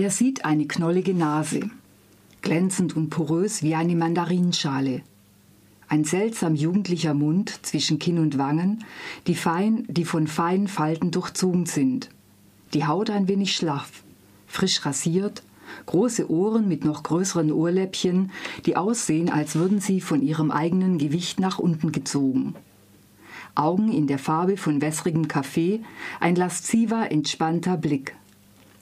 Er sieht eine knollige Nase, glänzend und porös wie eine Mandarinschale. Ein seltsam jugendlicher Mund zwischen Kinn und Wangen, die, fein, die von feinen Falten durchzogen sind. Die Haut ein wenig schlaff, frisch rasiert, große Ohren mit noch größeren Ohrläppchen, die aussehen, als würden sie von ihrem eigenen Gewicht nach unten gezogen. Augen in der Farbe von wässrigem Kaffee, ein lasziver, entspannter Blick.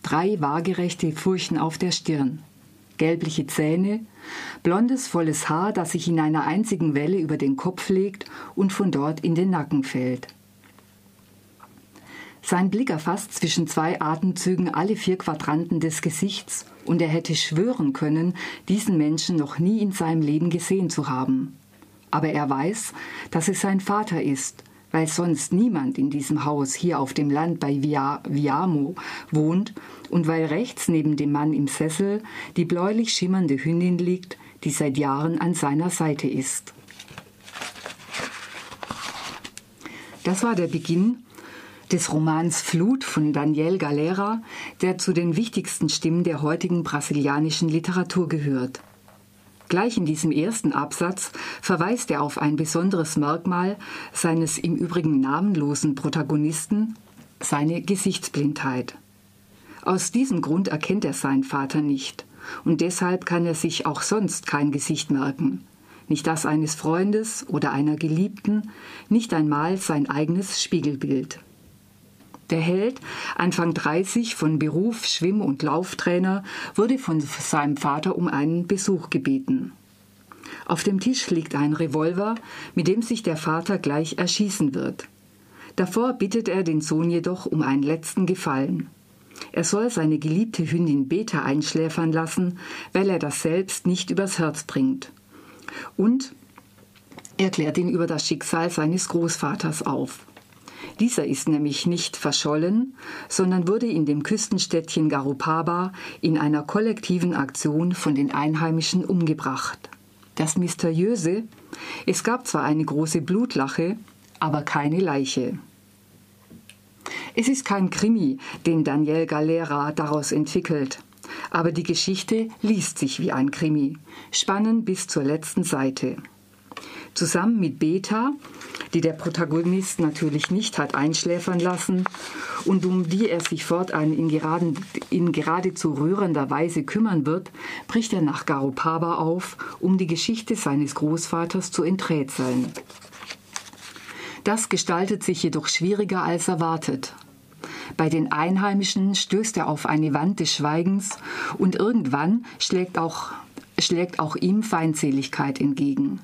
Drei waagerechte Furchen auf der Stirn. Gelbliche Zähne, blondes, volles Haar, das sich in einer einzigen Welle über den Kopf legt und von dort in den Nacken fällt. Sein Blick erfasst zwischen zwei Atemzügen alle vier Quadranten des Gesichts, und er hätte schwören können, diesen Menschen noch nie in seinem Leben gesehen zu haben. Aber er weiß, dass es sein Vater ist, weil sonst niemand in diesem Haus hier auf dem Land bei Via, Viamo wohnt und weil rechts neben dem Mann im Sessel die bläulich schimmernde Hündin liegt, die seit Jahren an seiner Seite ist. Das war der Beginn des Romans Flut von Daniel Galera, der zu den wichtigsten Stimmen der heutigen brasilianischen Literatur gehört. Gleich in diesem ersten Absatz verweist er auf ein besonderes Merkmal seines im Übrigen namenlosen Protagonisten, seine Gesichtsblindheit. Aus diesem Grund erkennt er seinen Vater nicht, und deshalb kann er sich auch sonst kein Gesicht merken, nicht das eines Freundes oder einer Geliebten, nicht einmal sein eigenes Spiegelbild. Der Held, Anfang 30, von Beruf Schwimm- und Lauftrainer, wurde von seinem Vater um einen Besuch gebeten. Auf dem Tisch liegt ein Revolver, mit dem sich der Vater gleich erschießen wird. Davor bittet er den Sohn jedoch um einen letzten Gefallen. Er soll seine geliebte Hündin Beta einschläfern lassen, weil er das selbst nicht übers Herz bringt. Und er klärt ihn über das Schicksal seines Großvaters auf. Dieser ist nämlich nicht verschollen, sondern wurde in dem Küstenstädtchen Garupaba in einer kollektiven Aktion von den Einheimischen umgebracht. Das Mysteriöse, es gab zwar eine große Blutlache, aber keine Leiche. Es ist kein Krimi, den Daniel Galera daraus entwickelt, aber die Geschichte liest sich wie ein Krimi, spannend bis zur letzten Seite. Zusammen mit Beta die der Protagonist natürlich nicht hat einschläfern lassen und um die er sich fortan in, geraden, in geradezu rührender Weise kümmern wird, bricht er nach Garopaba auf, um die Geschichte seines Großvaters zu enträtseln. Das gestaltet sich jedoch schwieriger als erwartet. Bei den Einheimischen stößt er auf eine Wand des Schweigens und irgendwann schlägt auch, schlägt auch ihm Feindseligkeit entgegen.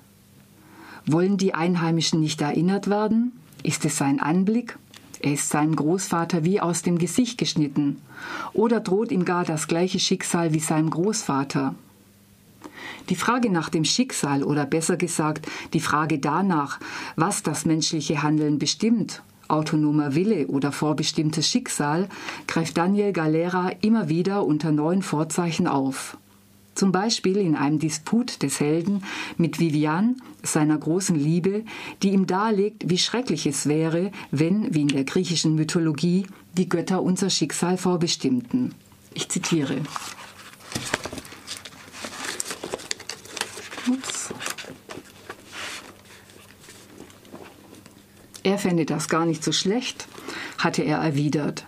Wollen die Einheimischen nicht erinnert werden? Ist es sein Anblick? Er ist seinem Großvater wie aus dem Gesicht geschnitten. Oder droht ihm gar das gleiche Schicksal wie seinem Großvater? Die Frage nach dem Schicksal oder besser gesagt die Frage danach, was das menschliche Handeln bestimmt, autonomer Wille oder vorbestimmtes Schicksal, greift Daniel Galera immer wieder unter neuen Vorzeichen auf. Zum Beispiel in einem Disput des Helden mit Vivian, seiner großen Liebe, die ihm darlegt, wie schrecklich es wäre, wenn, wie in der griechischen Mythologie, die Götter unser Schicksal vorbestimmten. Ich zitiere. Ups. Er fände das gar nicht so schlecht, hatte er erwidert.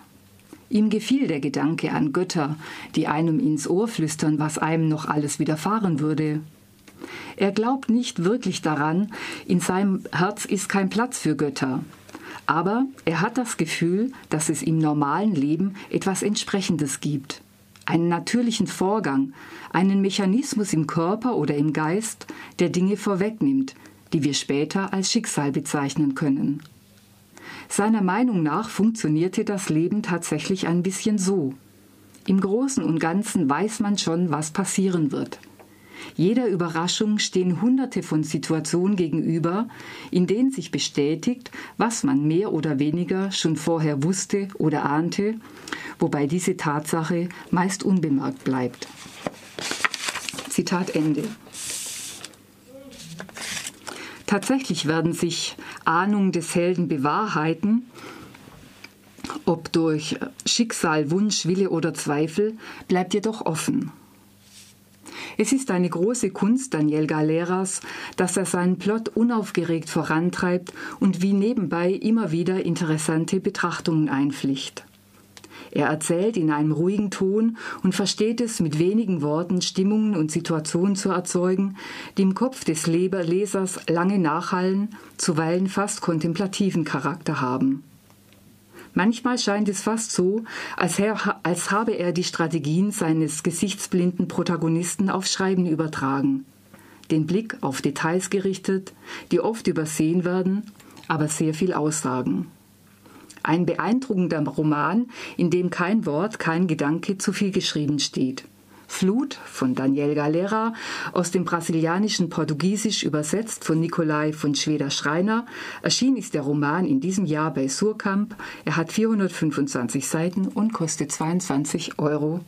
Ihm gefiel der Gedanke an Götter, die einem ins Ohr flüstern, was einem noch alles widerfahren würde. Er glaubt nicht wirklich daran, in seinem Herz ist kein Platz für Götter. Aber er hat das Gefühl, dass es im normalen Leben etwas Entsprechendes gibt. Einen natürlichen Vorgang, einen Mechanismus im Körper oder im Geist, der Dinge vorwegnimmt, die wir später als Schicksal bezeichnen können. Seiner Meinung nach funktionierte das Leben tatsächlich ein bisschen so. Im Großen und Ganzen weiß man schon, was passieren wird. Jeder Überraschung stehen Hunderte von Situationen gegenüber, in denen sich bestätigt, was man mehr oder weniger schon vorher wusste oder ahnte, wobei diese Tatsache meist unbemerkt bleibt. Zitat Ende. Tatsächlich werden sich Ahnungen des Helden bewahrheiten. Ob ob durch Schicksal, Wunsch, Wille oder Zweifel, bleibt jedoch offen. Es ist eine große Kunst Daniel Galeras, dass er seinen Plot unaufgeregt vorantreibt und wie nebenbei immer wieder interessante Betrachtungen einpflicht. Er erzählt in einem ruhigen Ton und versteht es, mit wenigen Worten Stimmungen und Situationen zu erzeugen, die im Kopf des Lesers lange nachhallen, zuweilen fast kontemplativen Charakter haben. Manchmal scheint es fast so, als, er, als habe er die Strategien seines gesichtsblinden Protagonisten auf Schreiben übertragen. Den Blick auf Details gerichtet, die oft übersehen werden, aber sehr viel aussagen. Ein beeindruckender Roman, in dem kein Wort, kein Gedanke zu viel geschrieben steht. Flut von Daniel Galera, aus dem brasilianischen Portugiesisch übersetzt von Nikolai von Schweder-Schreiner. Erschien ist der Roman in diesem Jahr bei Surkamp. Er hat 425 Seiten und kostet 22,95 Euro.